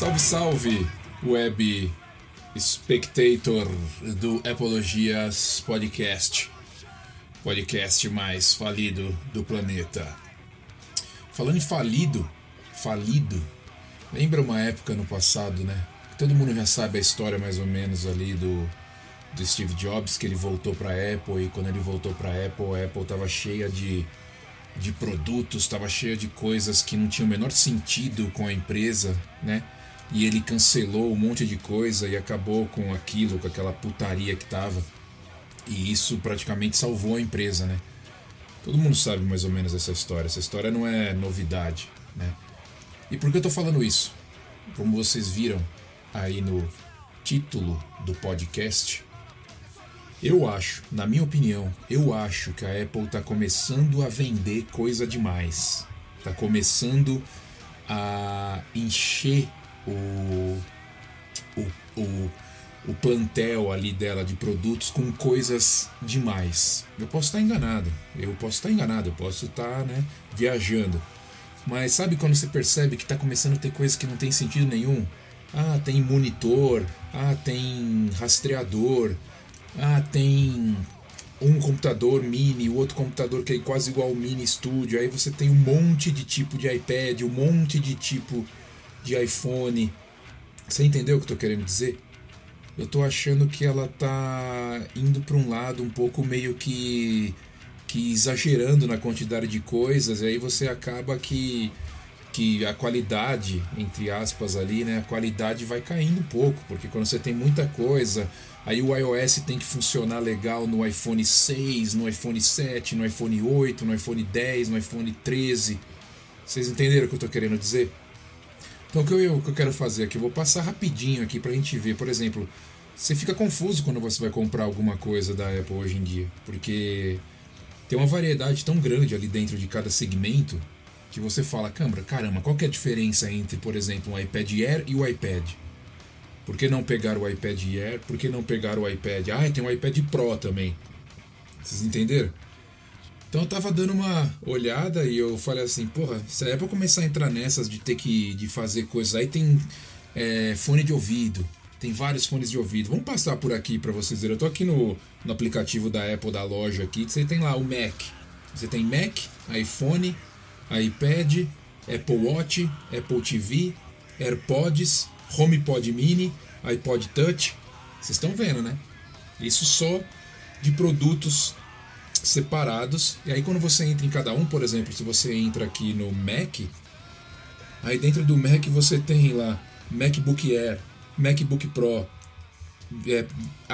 Salve, salve, web spectator do Apologias Podcast, podcast mais falido do planeta. Falando em falido, falido, lembra uma época no passado, né? Todo mundo já sabe a história mais ou menos ali do, do Steve Jobs, que ele voltou para Apple e quando ele voltou para Apple, a Apple estava cheia de, de produtos, estava cheia de coisas que não tinham o menor sentido com a empresa, né? E ele cancelou um monte de coisa e acabou com aquilo, com aquela putaria que tava. E isso praticamente salvou a empresa, né? Todo mundo sabe mais ou menos essa história. Essa história não é novidade, né? E por que eu tô falando isso? Como vocês viram aí no título do podcast, eu acho, na minha opinião, eu acho que a Apple tá começando a vender coisa demais. Tá começando a encher o, o, o, o plantel ali dela de produtos com coisas demais. Eu posso estar enganado, eu posso estar enganado, eu posso estar né, viajando. Mas sabe quando você percebe que está começando a ter coisas que não tem sentido nenhum? Ah, tem monitor, ah, tem rastreador, ah, tem um computador mini, o outro computador que é quase igual ao mini studio. Aí você tem um monte de tipo de iPad, um monte de tipo de iPhone. Você entendeu o que eu tô querendo dizer? Eu tô achando que ela tá indo para um lado um pouco meio que que exagerando na quantidade de coisas, e aí você acaba que que a qualidade, entre aspas ali, né, a qualidade vai caindo um pouco, porque quando você tem muita coisa, aí o iOS tem que funcionar legal no iPhone 6, no iPhone 7, no iPhone 8, no iPhone 10, no iPhone 13. Vocês entenderam o que eu estou querendo dizer? Então o que eu, o que eu quero fazer aqui, eu vou passar rapidinho aqui para a gente ver, por exemplo, você fica confuso quando você vai comprar alguma coisa da Apple hoje em dia, porque tem uma variedade tão grande ali dentro de cada segmento que você fala, câmara, caramba, qual que é a diferença entre, por exemplo, um iPad Air e o iPad? Por que não pegar o iPad Air? Por que não pegar o iPad? Ah, tem um iPad Pro também. Vocês entenderam? Então eu tava dando uma olhada e eu falei assim, porra, se é pra começar a entrar nessas de ter que de fazer coisas aí, tem é, fone de ouvido, tem vários fones de ouvido. Vamos passar por aqui para vocês verem. Eu tô aqui no, no aplicativo da Apple da loja aqui, você tem lá o Mac. Você tem Mac, iPhone, iPad, Apple Watch, Apple TV, AirPods, HomePod Mini, iPod Touch. Vocês estão vendo, né? Isso só de produtos separados. E aí quando você entra em cada um, por exemplo, se você entra aqui no Mac, aí dentro do Mac você tem lá MacBook Air, MacBook Pro, é,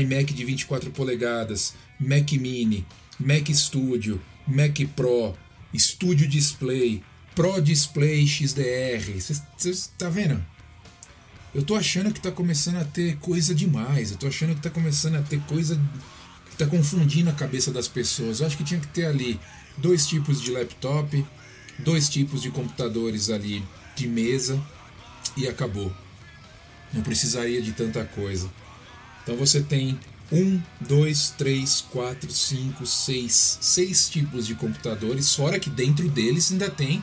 iMac de 24 polegadas, Mac Mini, Mac Studio, Mac Pro, Studio Display, Pro Display XDR. Você está vendo? Eu tô achando que tá começando a ter coisa demais. Eu tô achando que tá começando a ter coisa está confundindo a cabeça das pessoas. Eu acho que tinha que ter ali dois tipos de laptop, dois tipos de computadores ali de mesa e acabou. Não precisaria de tanta coisa. Então você tem um, dois, três, quatro, cinco, seis, seis tipos de computadores, fora que dentro deles ainda tem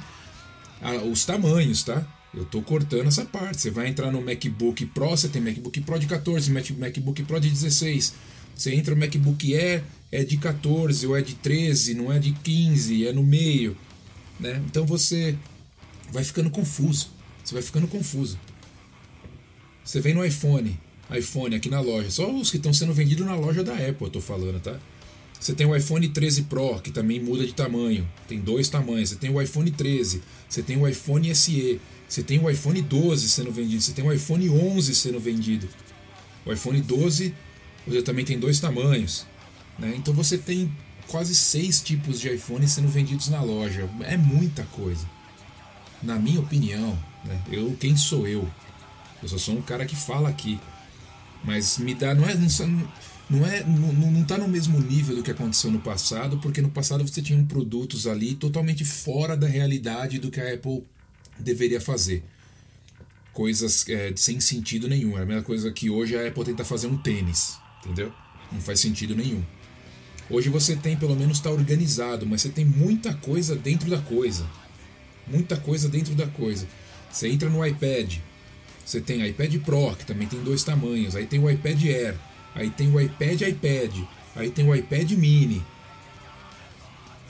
ah, os tamanhos, tá? Eu estou cortando essa parte. Você vai entrar no MacBook Pro, você tem MacBook Pro de 14, MacBook Pro de 16. Você entra no MacBook Air, é de 14 ou é de 13, não é de 15, é no meio. Né? Então você vai ficando confuso. Você vai ficando confuso. Você vem no iPhone, iPhone aqui na loja, só os que estão sendo vendidos na loja da Apple, eu tô falando, tá? Você tem o iPhone 13 Pro, que também muda de tamanho, tem dois tamanhos. Você tem o iPhone 13, você tem o iPhone SE, você tem o iPhone 12 sendo vendido, você tem o iPhone 11 sendo vendido. O iPhone 12 você também tem dois tamanhos. Né? Então você tem quase seis tipos de iPhone sendo vendidos na loja. É muita coisa. Na minha opinião, né? eu quem sou eu? Eu só sou um cara que fala aqui. Mas me dá. Não é. Não, é, não, não tá no mesmo nível do que aconteceu no passado, porque no passado você tinha produtos ali totalmente fora da realidade do que a Apple deveria fazer coisas é, sem sentido nenhum. É a mesma coisa que hoje a Apple tenta fazer um tênis entendeu? Não faz sentido nenhum. Hoje você tem, pelo menos está organizado, mas você tem muita coisa dentro da coisa. Muita coisa dentro da coisa. Você entra no iPad, Você tem iPad Pro, que também tem dois tamanhos. Aí tem o iPad Air. Aí tem o iPad iPad. Aí tem o iPad Mini.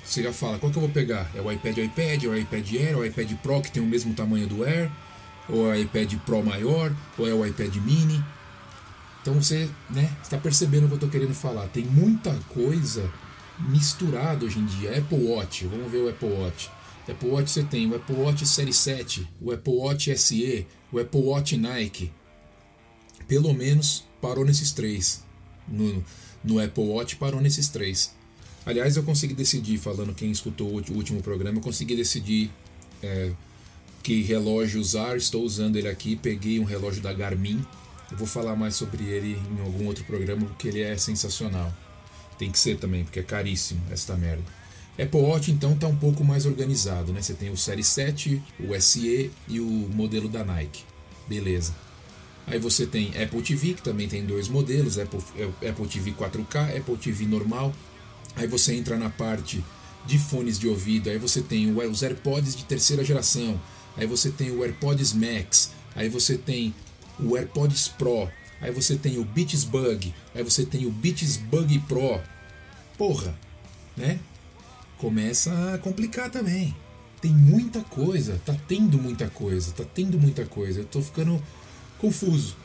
Você já fala, qual que eu vou pegar? É o iPad iPad, é o iPad Air, é o iPad Pro que tem o mesmo tamanho do Air, ou é o iPad Pro maior, ou é o iPad Mini. Então você né, está percebendo o que eu estou querendo falar. Tem muita coisa misturada hoje em dia. Apple Watch, vamos ver o Apple Watch. Apple Watch você tem o Apple Watch Série 7, o Apple Watch SE, o Apple Watch Nike. Pelo menos parou nesses três. No, no Apple Watch parou nesses três. Aliás, eu consegui decidir, falando quem escutou o último programa, eu consegui decidir é, que relógio usar. Estou usando ele aqui. Peguei um relógio da Garmin. Eu vou falar mais sobre ele em algum outro programa porque ele é sensacional. Tem que ser também, porque é caríssimo esta merda. Apple Watch então está um pouco mais organizado, né? Você tem o Série 7, o SE e o modelo da Nike. Beleza. Aí você tem Apple TV, que também tem dois modelos, Apple, Apple TV 4K, Apple TV normal. Aí você entra na parte de fones de ouvido, aí você tem os AirPods de terceira geração, aí você tem o AirPods Max, aí você tem o AirPods Pro, aí você tem o Beats Bug, aí você tem o Beats Bug Pro. Porra, né? Começa a complicar também. Tem muita coisa, tá tendo muita coisa, tá tendo muita coisa. Eu tô ficando confuso.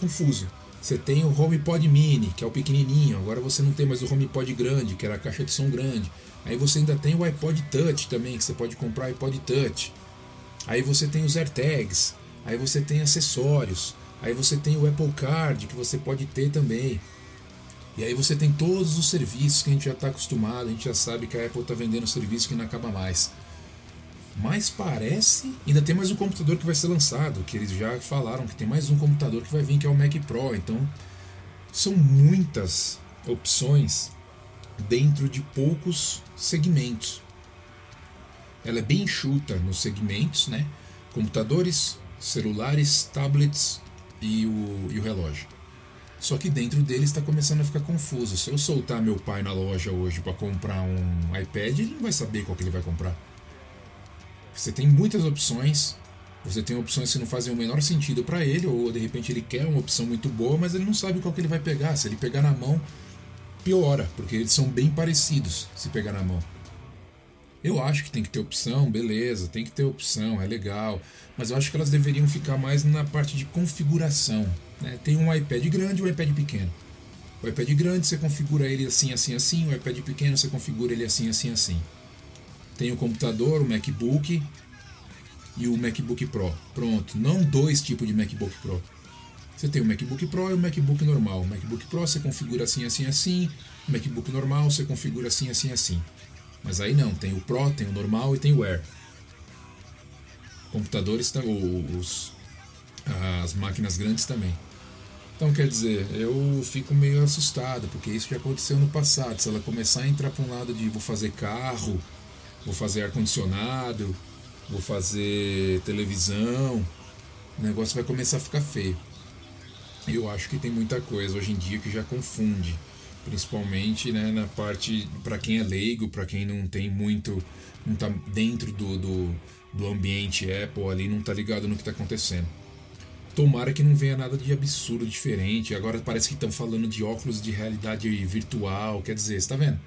Confuso. Você tem o HomePod Mini, que é o pequenininho. Agora você não tem mais o HomePod grande, que era a caixa de som grande. Aí você ainda tem o iPod Touch também, que você pode comprar iPod Touch. Aí você tem os AirTags. Aí você tem acessórios. Aí você tem o Apple Card, que você pode ter também. E aí você tem todos os serviços que a gente já está acostumado, a gente já sabe que a Apple está vendendo serviço que não acaba mais. Mas parece. Ainda tem mais um computador que vai ser lançado, que eles já falaram que tem mais um computador que vai vir, que é o Mac Pro. Então, são muitas opções dentro de poucos segmentos. Ela é bem enxuta nos segmentos, né? Computadores, celulares, tablets e o, e o relógio. Só que dentro dele está começando a ficar confuso. Se eu soltar meu pai na loja hoje para comprar um iPad, ele não vai saber qual que ele vai comprar. Você tem muitas opções. Você tem opções que não fazem o menor sentido para ele, ou de repente ele quer uma opção muito boa, mas ele não sabe qual que ele vai pegar. Se ele pegar na mão, piora, porque eles são bem parecidos se pegar na mão. Eu acho que tem que ter opção, beleza, tem que ter opção, é legal, mas eu acho que elas deveriam ficar mais na parte de configuração. Né? Tem um iPad grande e um iPad pequeno. O iPad grande você configura ele assim, assim, assim, o iPad pequeno você configura ele assim, assim, assim. Tem o computador, o MacBook e o MacBook Pro. Pronto, não dois tipos de MacBook Pro. Você tem o MacBook Pro e o MacBook normal. O MacBook Pro você configura assim, assim, assim. O MacBook normal você configura assim, assim, assim. Mas aí não, tem o Pro, tem o normal e tem o Air. Computadores, os, as máquinas grandes também. Então quer dizer, eu fico meio assustado, porque isso já aconteceu no passado. Se ela começar a entrar para um lado de vou fazer carro, vou fazer ar-condicionado, vou fazer televisão, o negócio vai começar a ficar feio. Eu acho que tem muita coisa hoje em dia que já confunde, principalmente né, na parte para quem é leigo, para quem não tem muito, não está dentro do, do, do ambiente Apple ali, não está ligado no que está acontecendo. Tomara que não venha nada de absurdo diferente. Agora parece que estão falando de óculos de realidade virtual. Quer dizer, está vendo?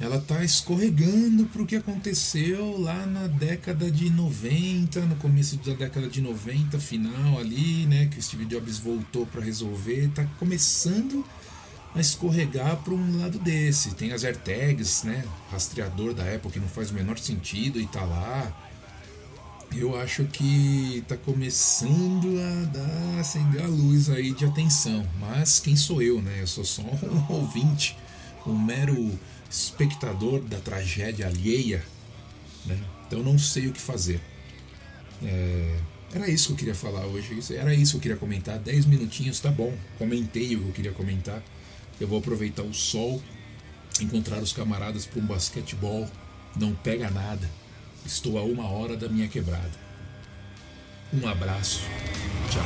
ela está escorregando para o que aconteceu lá na década de 90, no começo da década de 90, final ali, né, que o Steve Jobs voltou para resolver, está começando a escorregar para um lado desse. Tem as AirTags, né, rastreador da Apple que não faz o menor sentido e tá lá. Eu acho que está começando a dar, acender a luz aí de atenção. Mas quem sou eu, né? Eu sou só um ouvinte, um mero espectador da tragédia alheia, né? então não sei o que fazer. É, era isso que eu queria falar hoje, era isso que eu queria comentar. 10 minutinhos, tá bom, comentei o que eu queria comentar. Eu vou aproveitar o sol, encontrar os camaradas para um basquetebol, não pega nada. Estou a uma hora da minha quebrada. Um abraço, tchau.